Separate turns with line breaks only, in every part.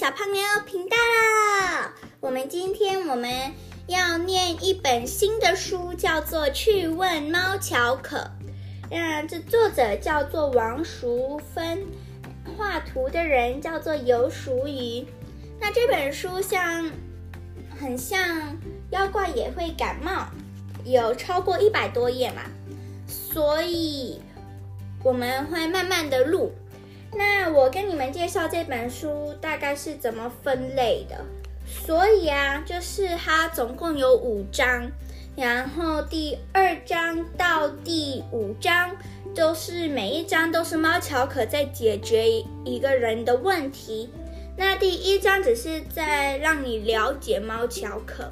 小胖妞频道啦！我们今天我们要念一本新的书，叫做《去问猫巧可》。那这作者叫做王淑芬，画图的人叫做游淑瑜。那这本书像很像妖怪也会感冒，有超过一百多页嘛，所以我们会慢慢的录。我跟你们介绍这本书大概是怎么分类的。所以啊，就是它总共有五章，然后第二章到第五章都是每一章都是猫巧可在解决一个人的问题。那第一章只是在让你了解猫巧可。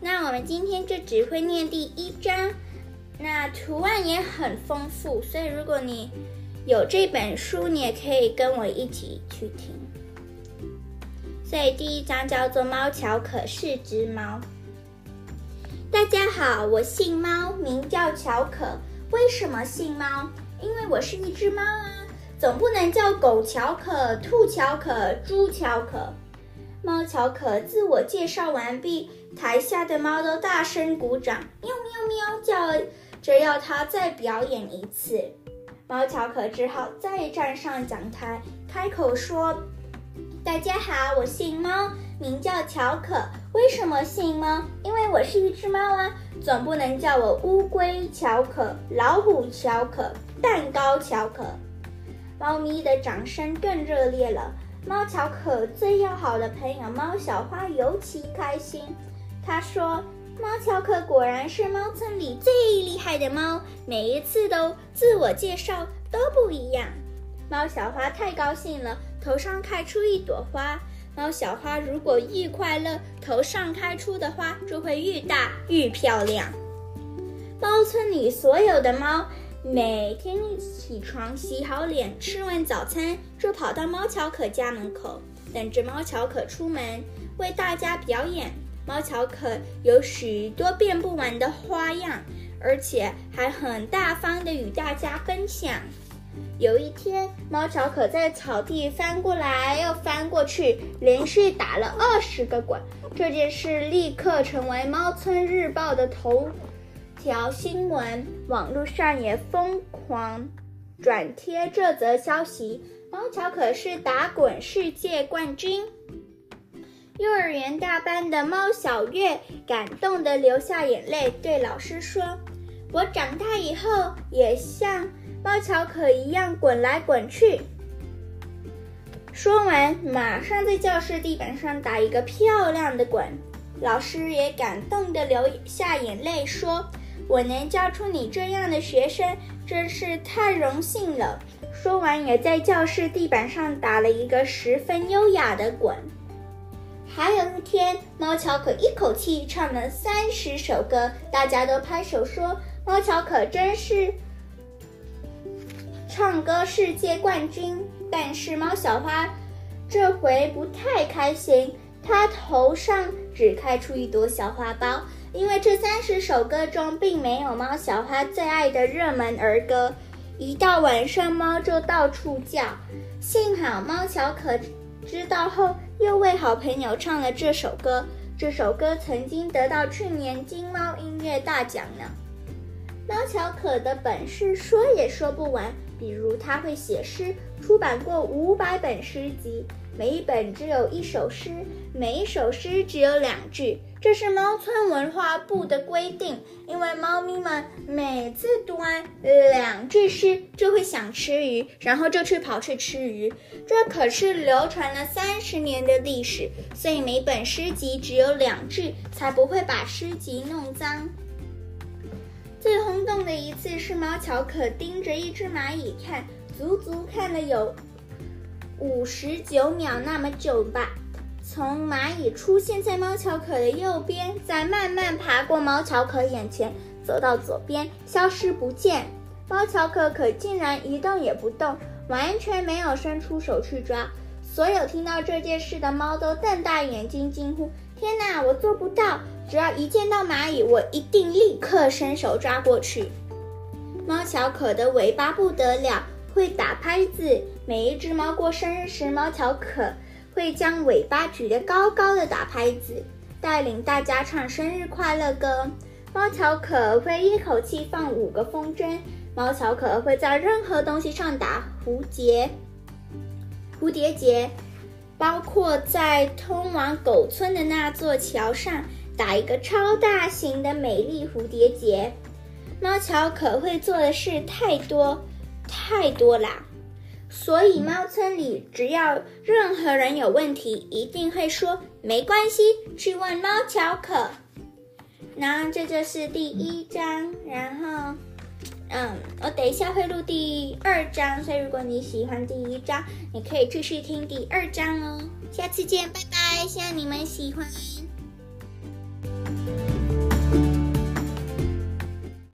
那我们今天就只会念第一章。那图案也很丰富，所以如果你有这本书，你也可以跟我一起去听。所以第一章叫做《猫巧可是只猫》。大家好，我姓猫，名叫巧可。为什么姓猫？因为我是一只猫啊，总不能叫狗巧可、兔巧可、猪巧可。猫巧可自我介绍完毕，台下的猫都大声鼓掌，喵喵喵叫着要它再表演一次。猫巧可只好再站上讲台，开口说：“大家好，我姓猫，名叫巧可。为什么姓猫？因为我是一只猫啊，总不能叫我乌龟巧可、老虎巧可、蛋糕巧可。”猫咪的掌声更热烈了。猫巧可最要好的朋友猫小花尤其开心，他说。猫巧可果然是猫村里最厉害的猫，每一次都自我介绍都不一样。猫小花太高兴了，头上开出一朵花。猫小花如果愈快乐，头上开出的花就会愈大愈漂亮。猫村里所有的猫每天起床、洗好脸、吃完早餐，就跑到猫巧可家门口，等着猫巧可出门为大家表演。猫巧可有许多变不完的花样，而且还很大方的与大家分享。有一天，猫巧可在草地翻过来又翻过去，连续打了二十个滚。这件事立刻成为猫村日报的头条新闻，网络上也疯狂转贴这则消息：猫巧可是打滚世界冠军。幼儿园大班的猫小月感动的流下眼泪，对老师说：“我长大以后也像猫巧可一样滚来滚去。”说完，马上在教室地板上打一个漂亮的滚。老师也感动的流下眼泪，说：“我能教出你这样的学生，真是太荣幸了。”说完，也在教室地板上打了一个十分优雅的滚。还有一天，猫巧可一口气唱了三十首歌，大家都拍手说：“猫巧可真是唱歌世界冠军。”但是猫小花这回不太开心，它头上只开出一朵小花苞，因为这三十首歌中并没有猫小花最爱的热门儿歌。一到晚上，猫就到处叫。幸好猫巧可。知道后，又为好朋友唱了这首歌。这首歌曾经得到去年金猫音乐大奖呢。猫巧可的本事说也说不完，比如他会写诗，出版过五百本诗集。每一本只有一首诗，每一首诗只有两句，这是猫村文化部的规定。因为猫咪们每次读完两句诗就会想吃鱼，然后就去跑去吃鱼。这可是流传了三十年的历史，所以每本诗集只有两句，才不会把诗集弄脏。最轰动的一次是猫巧可盯着一只蚂蚁看，足足看了有。五十九秒那么久吧，从蚂蚁出现在猫巧可的右边，再慢慢爬过猫巧可眼前，走到左边，消失不见。猫巧可可竟然一动也不动，完全没有伸出手去抓。所有听到这件事的猫都瞪大眼睛惊呼：“天哪，我做不到！只要一见到蚂蚁，我一定立刻伸手抓过去。”猫巧可的尾巴不得了。会打拍子。每一只猫过生日时，猫巧可会将尾巴举得高高的打拍子，带领大家唱生日快乐歌。猫巧可会一口气放五个风筝。猫巧可会在任何东西上打蝴蝶，蝴蝶结，包括在通往狗村的那座桥上打一个超大型的美丽蝴蝶结。猫巧可会做的事太多太多啦，所以猫村里只要任何人有问题，一定会说没关系，去问猫巧可。然后这就是第一章，然后。嗯，我等一下会录第二章，所以如果你喜欢第一章，你可以继续听第二章哦。下次见，拜拜！希望你们喜欢。